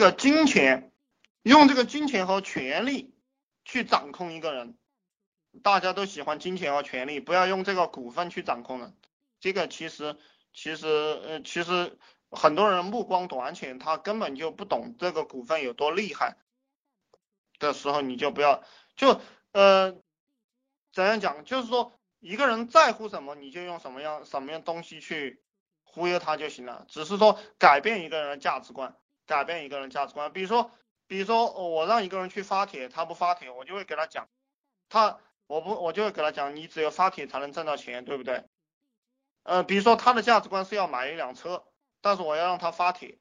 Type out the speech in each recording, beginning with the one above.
个金钱，用这个金钱和权力去掌控一个人。大家都喜欢金钱和权力，不要用这个股份去掌控了。这个其实其实呃其实很多人目光短浅，他根本就不懂这个股份有多厉害的时候，你就不要就呃怎样讲，就是说一个人在乎什么，你就用什么样什么样东西去忽悠他就行了。只是说改变一个人的价值观，改变一个人价值观。比如说比如说我让一个人去发帖，他不发帖，我就会给他讲他。我不，我就会给他讲，你只有发帖才能挣到钱，对不对？呃，比如说他的价值观是要买一辆车，但是我要让他发帖，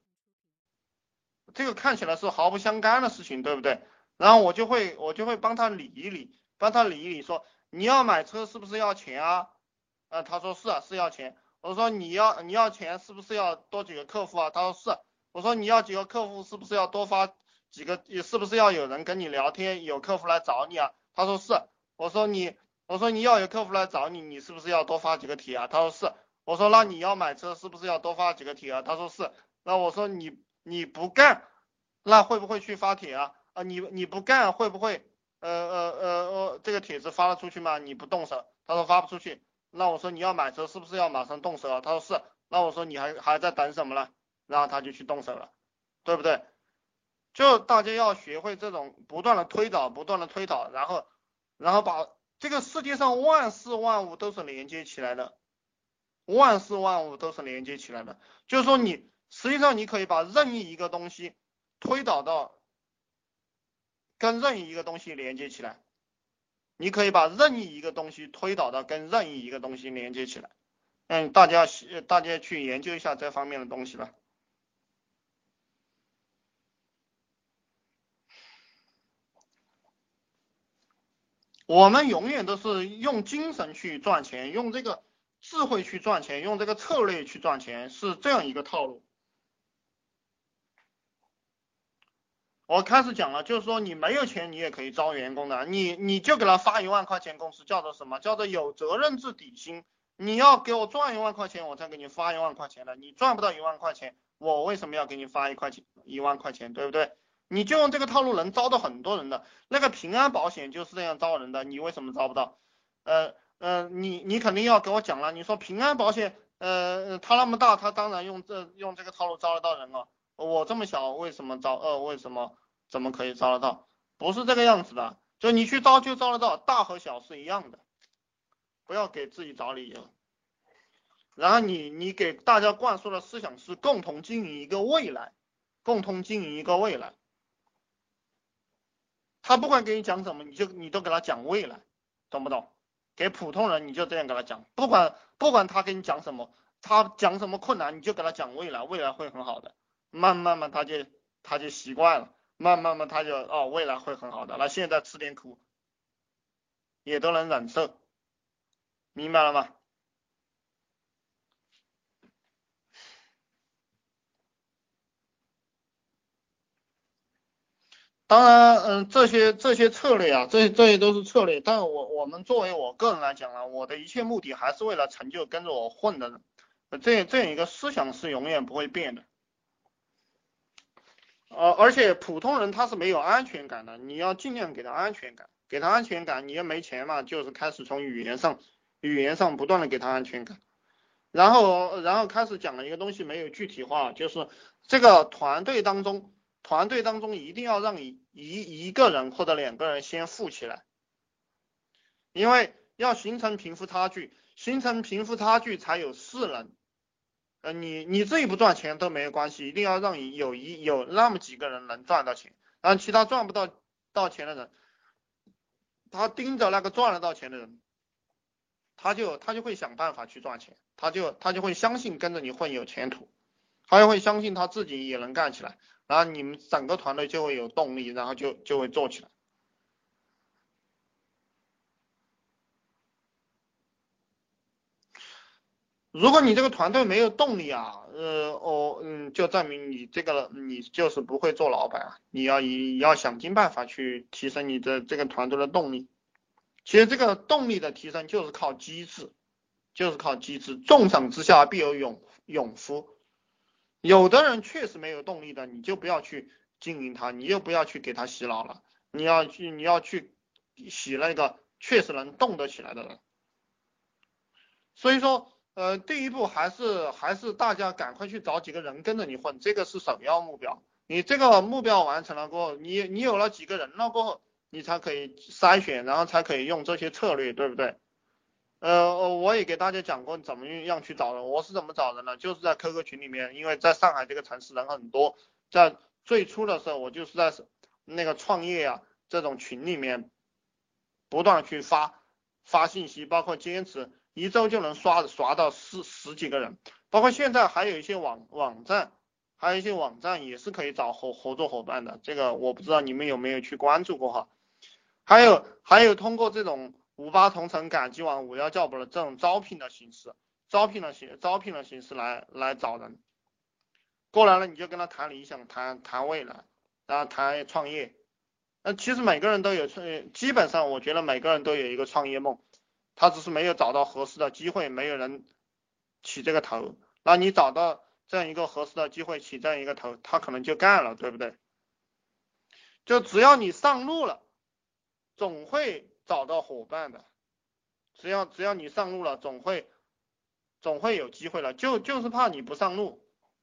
这个看起来是毫不相干的事情，对不对？然后我就会，我就会帮他理一理，帮他理一理，说你要买车是不是要钱啊？呃，他说是啊，是要钱。我说你要你要钱是不是要多几个客户啊？他说是。我说你要几个客户是不是要多发几个？是不是要有人跟你聊天，有客户来找你啊？他说是。我说你，我说你要有客户来找你，你是不是要多发几个帖啊？他说是。我说那你要买车是不是要多发几个帖啊？他说是。那我说你你不干，那会不会去发帖啊？啊你你不干会不会呃呃呃呃这个帖子发了出去吗？你不动手？他说发不出去。那我说你要买车是不是要马上动手啊？他说是。那我说你还还在等什么呢？然后他就去动手了，对不对？就大家要学会这种不断的推导，不断的推导，然后。然后把这个世界上万事万物都是连接起来的，万事万物都是连接起来的。就是说，你实际上你可以把任意一个东西推导到跟任意一个东西连接起来，你可以把任意一个东西推导到跟任意一个东西连接起来。嗯，大家大家去研究一下这方面的东西吧。我们永远都是用精神去赚钱，用这个智慧去赚钱，用这个策略去赚钱，是这样一个套路。我开始讲了，就是说你没有钱，你也可以招员工的，你你就给他发一万块钱工资，叫做什么？叫做有责任制底薪。你要给我赚一万块钱，我才给你发一万块钱的。你赚不到一万块钱，我为什么要给你发一块钱一万块钱？对不对？你就用这个套路能招到很多人的，那个平安保险就是这样招人的，你为什么招不到？呃呃，你你肯定要给我讲了，你说平安保险，呃，它那么大，它当然用这用这个套路招得到人了。我这么小，为什么招？呃，为什么怎么可以招得到？不是这个样子的，就你去招就招得到，大和小是一样的，不要给自己找理由。然后你你给大家灌输的思想是共同经营一个未来，共同经营一个未来。他不管给你讲什么，你就你都给他讲未来，懂不懂？给普通人你就这样给他讲，不管不管他给你讲什么，他讲什么困难，你就给他讲未来，未来会很好的。慢慢慢他就他就习惯了，慢慢慢他就哦未来会很好的。那现在吃点苦也都能忍受，明白了吗？当然，嗯，这些这些策略啊，这这些都是策略。但我我们作为我个人来讲呢，我的一切目的还是为了成就跟着我混的人。这这样一个思想是永远不会变的。呃，而且普通人他是没有安全感的，你要尽量给他安全感，给他安全感。你要没钱嘛，就是开始从语言上语言上不断的给他安全感，然后然后开始讲了一个东西没有具体化，就是这个团队当中。团队当中一定要让一一一个人或者两个人先富起来，因为要形成贫富差距，形成贫富差距才有势能。呃，你你自己不赚钱都没有关系，一定要让有一有那么几个人能赚到钱，然后其他赚不到到钱的人，他盯着那个赚得到钱的人，他就他就会想办法去赚钱，他就他就会相信跟着你混有前途，他就会相信他自己也能干起来。然后你们整个团队就会有动力，然后就就会做起来。如果你这个团队没有动力啊，呃，哦，嗯，就证明你这个你就是不会做老板啊。你要以要想尽办法去提升你的这个团队的动力。其实这个动力的提升就是靠机制，就是靠机制。重赏之下必有勇勇夫。有的人确实没有动力的，你就不要去经营他，你又不要去给他洗脑了，你要去你要去洗那个确实能动得起来的人。所以说，呃，第一步还是还是大家赶快去找几个人跟着你混，这个是首要目标。你这个目标完成了过后，你你有了几个人了过后，你才可以筛选，然后才可以用这些策略，对不对？呃，我也给大家讲过怎么样去找人，我是怎么找人呢？就是在 QQ 群里面，因为在上海这个城市人很多，在最初的时候，我就是在那个创业啊这种群里面不断去发发信息，包括坚持一周就能刷刷到十十几个人，包括现在还有一些网网站，还有一些网站也是可以找合合作伙伴的，这个我不知道你们有没有去关注过哈，还有还有通过这种。五八同城、赶集网、五幺教补的这种招聘的形式，招聘的形招聘的形式来来找人，过来了你就跟他谈理想、谈谈未来，然后谈创业。那其实每个人都有创，基本上我觉得每个人都有一个创业梦，他只是没有找到合适的机会，没有人起这个头。那你找到这样一个合适的机会，起这样一个头，他可能就干了，对不对？就只要你上路了，总会。找到伙伴的，只要只要你上路了，总会总会有机会了。就就是怕你不上路，